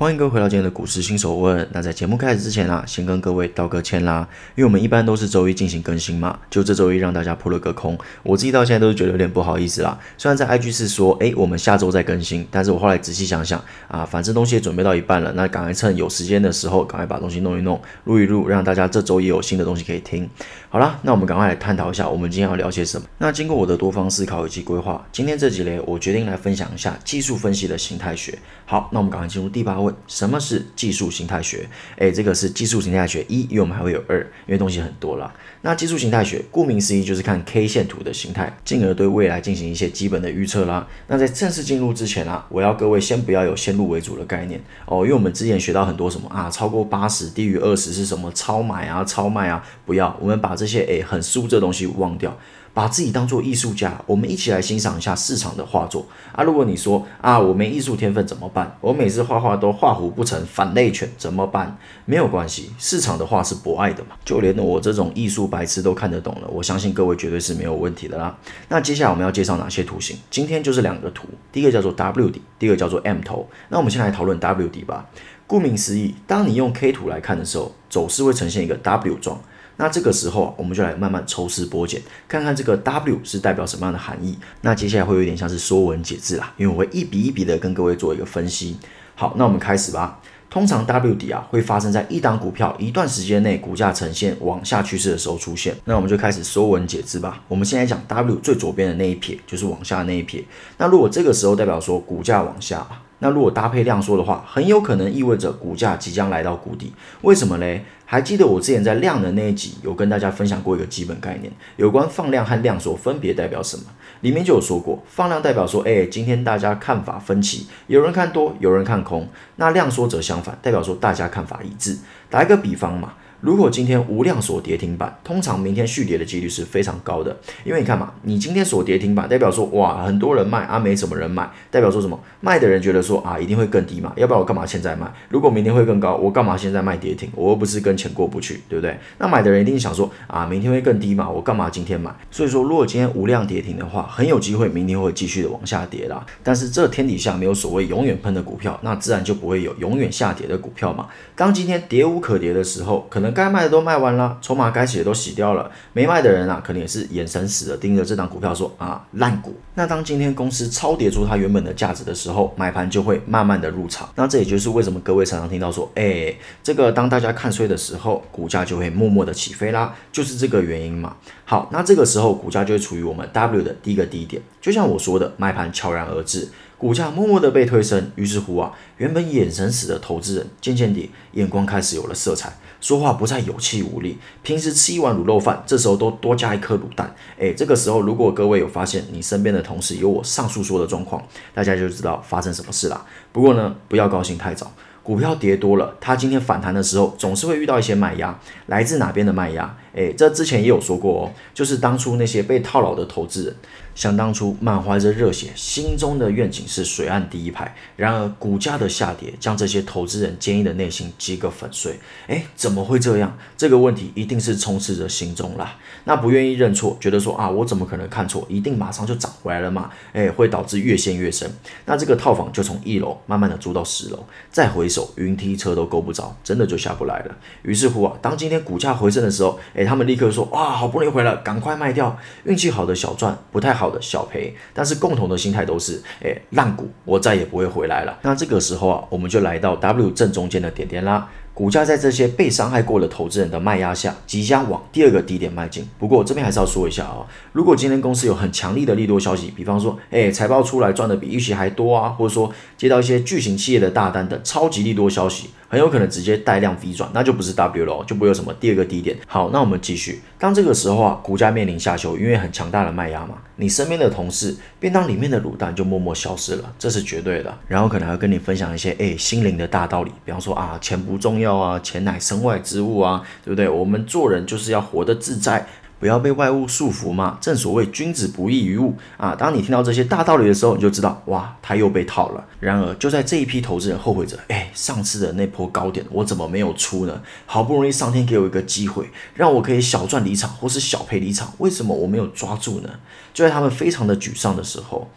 欢迎各位回到今天的股市新手问。那在节目开始之前啊，先跟各位道个歉啦，因为我们一般都是周一进行更新嘛，就这周一让大家扑了个空，我自己到现在都是觉得有点不好意思啦。虽然在 IG 是说，哎，我们下周再更新，但是我后来仔细想想啊，反正东西也准备到一半了，那赶快趁有时间的时候，赶快把东西弄一弄，录一录，让大家这周也有新的东西可以听。好啦，那我们赶快来探讨一下，我们今天要聊些什么。那经过我的多方思考以及规划，今天这集嘞，我决定来分享一下技术分析的形态学。好，那我们赶快进入第八问，什么是技术形态学？诶，这个是技术形态学一，因为我们还会有二，因为东西很多啦。那技术形态学顾名思义就是看 K 线图的形态，进而对未来进行一些基本的预测啦。那在正式进入之前啊，我要各位先不要有先入为主的概念哦，因为我们之前学到很多什么啊，超过八十低于二十是什么超买啊、超卖啊，不要，我们把这些诶很输这东西忘掉。把自己当做艺术家，我们一起来欣赏一下市场的画作啊！如果你说啊，我没艺术天分怎么办？我每次画画都画虎不成反类犬怎么办？没有关系，市场的画是博爱的嘛，就连我这种艺术白痴都看得懂了，我相信各位绝对是没有问题的啦。那接下来我们要介绍哪些图形？今天就是两个图，第一个叫做 W 底，第二个叫做 M 头。那我们先来讨论 W 底吧。顾名思义，当你用 K 图来看的时候，走势会呈现一个 W 状。那这个时候啊，我们就来慢慢抽丝剥茧，看看这个 W 是代表什么样的含义。那接下来会有点像是说文解字啦，因为我会一笔一笔的跟各位做一个分析。好，那我们开始吧。通常 W 底啊会发生在一档股票一段时间内股价呈现往下趋势的时候出现。那我们就开始说文解字吧。我们现在讲 W 最左边的那一撇，就是往下那一撇。那如果这个时候代表说股价往下，那如果搭配量缩的话，很有可能意味着股价即将来到谷底。为什么嘞？还记得我之前在量的那一集有跟大家分享过一个基本概念，有关放量和量缩分别代表什么？里面就有说过，放量代表说，哎，今天大家看法分歧，有人看多，有人看空。那量缩则相反，代表说大家看法一致。打一个比方嘛。如果今天无量锁跌停板，通常明天续跌的几率是非常高的，因为你看嘛，你今天锁跌停板，代表说哇，很多人卖啊，没什么人买，代表说什么？卖的人觉得说啊，一定会更低嘛，要不然我干嘛现在卖？如果明天会更高，我干嘛现在卖跌停？我又不是跟钱过不去，对不对？那买的人一定想说啊，明天会更低嘛，我干嘛今天买？所以说，如果今天无量跌停的话，很有机会明天会继续的往下跌啦。但是这天底下没有所谓永远喷的股票，那自然就不会有永远下跌的股票嘛。当今天跌无可跌的时候，可能该卖的都卖完了。筹码该洗的都洗掉了，没卖的人啊，可能也是眼神死的盯着这档股票说啊烂股。那当今天公司超跌出它原本的价值的时候，买盘就会慢慢的入场。那这也就是为什么各位常常听到说，哎，这个当大家看衰的时候，股价就会默默的起飞啦，就是这个原因嘛。好，那这个时候股价就会处于我们 W 的第一个低点，就像我说的，买盘悄然而至。股价默默的被推升，于是乎啊，原本眼神死的投资人，渐渐地眼光开始有了色彩，说话不再有气无力。平时吃一碗卤肉饭，这时候都多加一颗卤蛋。诶，这个时候如果各位有发现你身边的同事有我上述说的状况，大家就知道发生什么事了。不过呢，不要高兴太早。股票跌多了，它今天反弹的时候，总是会遇到一些卖压。来自哪边的卖压？诶，这之前也有说过哦，就是当初那些被套牢的投资人。想当初满怀着热血，心中的愿景是水岸第一排。然而股价的下跌，将这些投资人坚毅的内心击个粉碎。哎，怎么会这样？这个问题一定是充斥着心中啦。那不愿意认错，觉得说啊，我怎么可能看错？一定马上就涨回来了嘛？哎，会导致越陷越深。那这个套房就从一楼慢慢的租到十楼，再回首云梯车都够不着，真的就下不来了。于是乎啊，当今天股价回升的时候，哎，他们立刻说哇，好不容易回来，赶快卖掉。运气好的小赚，不太好。的小赔，但是共同的心态都是，哎，烂股，我再也不会回来了。那这个时候啊，我们就来到 W 正中间的点点啦。股价在这些被伤害过的投资人的卖压下，即将往第二个低点迈进。不过这边还是要说一下啊，如果今天公司有很强力的利多消息，比方说，哎，财报出来赚的比预期还多啊，或者说接到一些巨型企业的大单等超级利多消息。很有可能直接带量 V 转，那就不是 W 了，就不会有什么第二个低点。好，那我们继续。当这个时候啊，股价面临下修，因为很强大的卖压嘛，你身边的同事便当里面的卤蛋就默默消失了，这是绝对的。然后可能还会跟你分享一些哎心灵的大道理，比方说啊，钱不重要啊，钱乃身外之物啊，对不对？我们做人就是要活得自在。不要被外物束缚嘛，正所谓君子不异于物啊。当你听到这些大道理的时候，你就知道哇，他又被套了。然而就在这一批投资人后悔着，哎，上次的那波高点我怎么没有出呢？好不容易上天给我一个机会，让我可以小赚离场或是小赔离场，为什么我没有抓住呢？就在他们非常的沮丧的时候，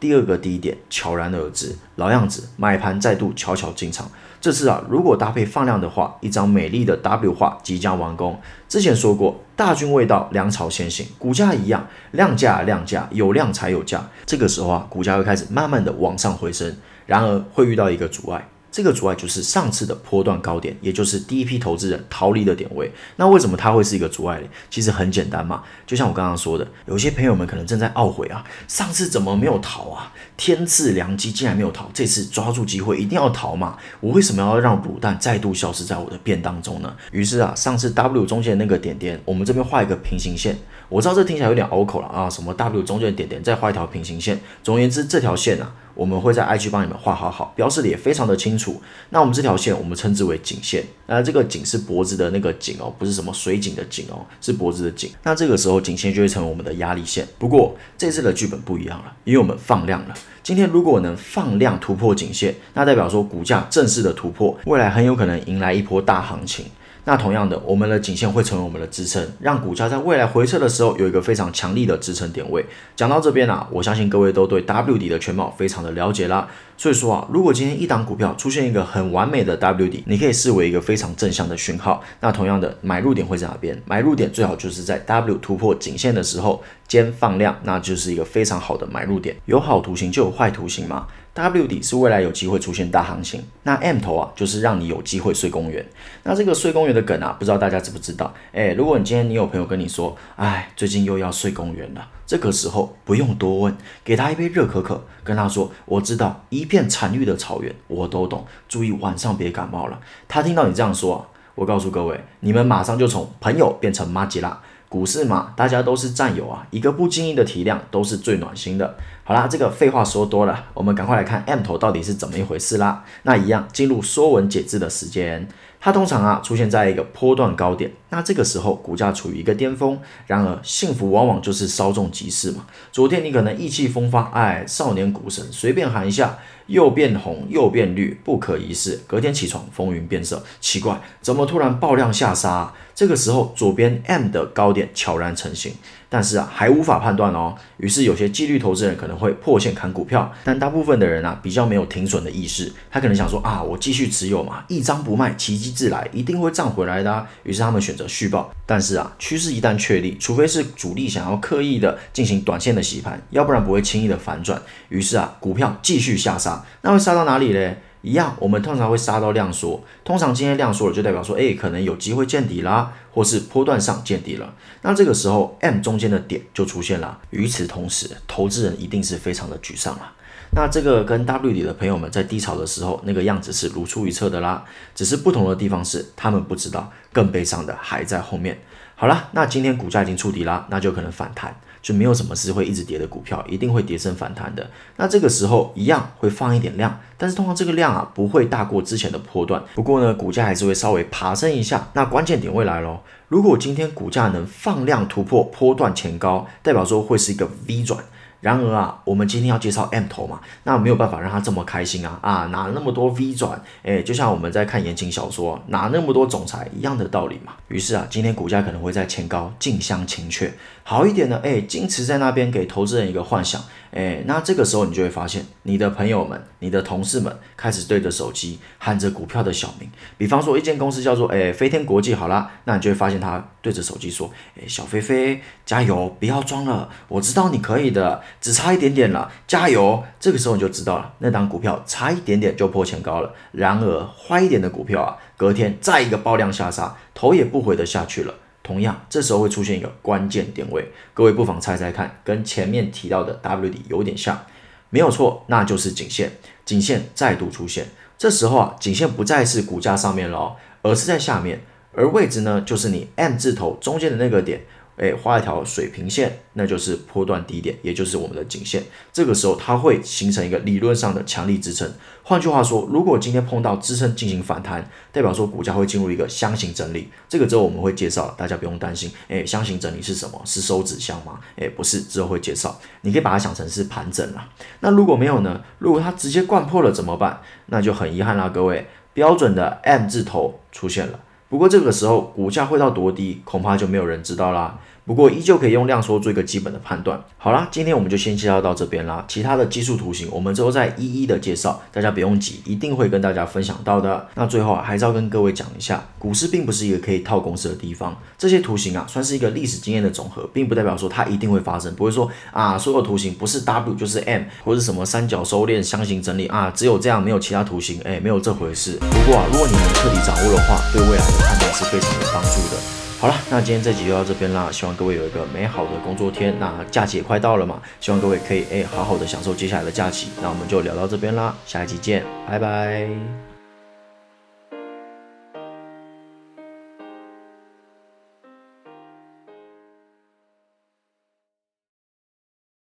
第二个低点悄然而至，老样子，买盘再度悄悄进场。这次啊，如果搭配放量的话，一张美丽的 W 画即将完工。之前说过，大军未到，粮草先行，股价一样，量价量价，有量才有价。这个时候啊，股价会开始慢慢的往上回升，然而会遇到一个阻碍。这个阻碍就是上次的波段高点，也就是第一批投资人逃离的点位。那为什么它会是一个阻碍呢？其实很简单嘛，就像我刚刚说的，有些朋友们可能正在懊悔啊，上次怎么没有逃啊？天赐良机，竟然没有逃，这次抓住机会一定要逃嘛！我为什么要让卤蛋再度消失在我的便当中呢？于是啊，上次 W 中间那个点点，我们这边画一个平行线。我知道这听起来有点拗口了啊，什么 W 中间的点点，再画一条平行线。总而言之，这条线啊。我们会在 IG 帮你们画好好，标示的也非常的清楚。那我们这条线我们称之为颈线，那这个颈是脖子的那个颈哦，不是什么水井的井哦，是脖子的颈。那这个时候颈线就会成为我们的压力线。不过这次的剧本不一样了，因为我们放量了。今天如果能放量突破颈线，那代表说股价正式的突破，未来很有可能迎来一波大行情。那同样的，我们的颈线会成为我们的支撑，让股价在未来回撤的时候有一个非常强力的支撑点位。讲到这边啊，我相信各位都对 W 底的全貌非常的了解啦。所以说啊，如果今天一档股票出现一个很完美的 W 底，你可以视为一个非常正向的讯号。那同样的，买入点会在哪边？买入点最好就是在 W 突破颈线的时候兼放量，那就是一个非常好的买入点。有好图形就有坏图形嘛。W 底是未来有机会出现大行情，那 M 头啊就是让你有机会睡公园。那这个睡公园的梗啊，不知道大家知不知道？哎，如果你今天你有朋友跟你说，哎，最近又要睡公园了，这个时候不用多问，给他一杯热可可，跟他说，我知道一片惨绿的草原，我都懂，注意晚上别感冒了。他听到你这样说啊，我告诉各位，你们马上就从朋友变成妈吉啦。股市嘛，大家都是战友啊，一个不经意的体谅都是最暖心的。好啦，这个废话说多了，我们赶快来看 M 头到底是怎么一回事啦。那一样进入说文解字的时间，它通常啊出现在一个波段高点，那这个时候股价处于一个巅峰。然而幸福往往就是稍纵即逝嘛。昨天你可能意气风发，哎，少年股神随便喊一下。又变红又变绿，不可一世。隔天起床，风云变色，奇怪，怎么突然爆量下杀？这个时候，左边 M 的高点悄然成型。但是啊，还无法判断哦。于是有些纪律投资人可能会破线砍股票，但大部分的人啊，比较没有停损的意识。他可能想说啊，我继续持有嘛，一张不卖，奇迹自来，一定会涨回来的。于是他们选择续报。但是啊，趋势一旦确立，除非是主力想要刻意的进行短线的洗盘，要不然不会轻易的反转。于是啊，股票继续下杀，那会杀到哪里嘞？一样，我们通常会杀到量缩。通常今天量缩了，就代表说，哎，可能有机会见底啦，或是波段上见底了。那这个时候，M 中间的点就出现了。与此同时，投资人一定是非常的沮丧了。那这个跟 W 底的朋友们在低潮的时候那个样子是如出一辙的啦。只是不同的地方是，他们不知道，更悲伤的还在后面。好了，那今天股价已经触底啦，那就可能反弹。就没有什么是会一直跌的股票，一定会跌升反弹的。那这个时候一样会放一点量，但是通常这个量啊不会大过之前的波段。不过呢，股价还是会稍微爬升一下。那关键点会来喽，如果今天股价能放量突破波段前高，代表说会是一个 V 转。然而啊，我们今天要介绍 M 头嘛，那没有办法让他这么开心啊啊，拿那么多 V 转，哎，就像我们在看言情小说，拿那么多总裁一样的道理嘛。于是啊，今天股价可能会在前高近乡情怯，好一点的，哎，矜持在那边给投资人一个幻想。哎，那这个时候你就会发现，你的朋友们、你的同事们开始对着手机喊着股票的小名。比方说，一间公司叫做哎飞天国际，好啦，那你就会发现它对着手机说：哎，小飞飞，加油，不要装了，我知道你可以的，只差一点点了，加油。这个时候你就知道了，那档股票差一点点就破前高了。然而坏一点的股票啊，隔天再一个爆量下杀，头也不回的下去了。同样，这时候会出现一个关键点位，各位不妨猜猜看，跟前面提到的 W 底有点像，没有错，那就是颈线。颈线再度出现，这时候啊，颈线不再是股价上面了，而是在下面，而位置呢，就是你 M 字头中间的那个点。哎，画一条水平线，那就是波段低点，也就是我们的颈线。这个时候它会形成一个理论上的强力支撑。换句话说，如果今天碰到支撑进行反弹，代表说股价会进入一个箱型整理。这个之后我们会介绍，大家不用担心。哎，箱型整理是什么？是收纸箱吗？哎，不是，之后会介绍。你可以把它想成是盘整了。那如果没有呢？如果它直接灌破了怎么办？那就很遗憾啦，各位，标准的 M 字头出现了。不过这个时候股价会到多低，恐怕就没有人知道啦。不过依旧可以用量缩做一个基本的判断。好啦，今天我们就先介绍到这边啦。其他的技术图形我们之后再一一的介绍，大家不用急，一定会跟大家分享到的。那最后啊，还是要跟各位讲一下，股市并不是一个可以套公式的地方。这些图形啊，算是一个历史经验的总和，并不代表说它一定会发生。不会说啊，所有图形不是 W 就是 M，或者什么三角收敛、箱型整理啊，只有这样没有其他图形，哎，没有这回事。不过啊，如果你能彻底掌握的话，对未来的判断是非常有帮助的。好了，那今天这集就到这边啦，希望各位有一个美好的工作天。那假期也快到了嘛，希望各位可以诶好好的享受接下来的假期。那我们就聊到这边啦，下一集见，拜拜。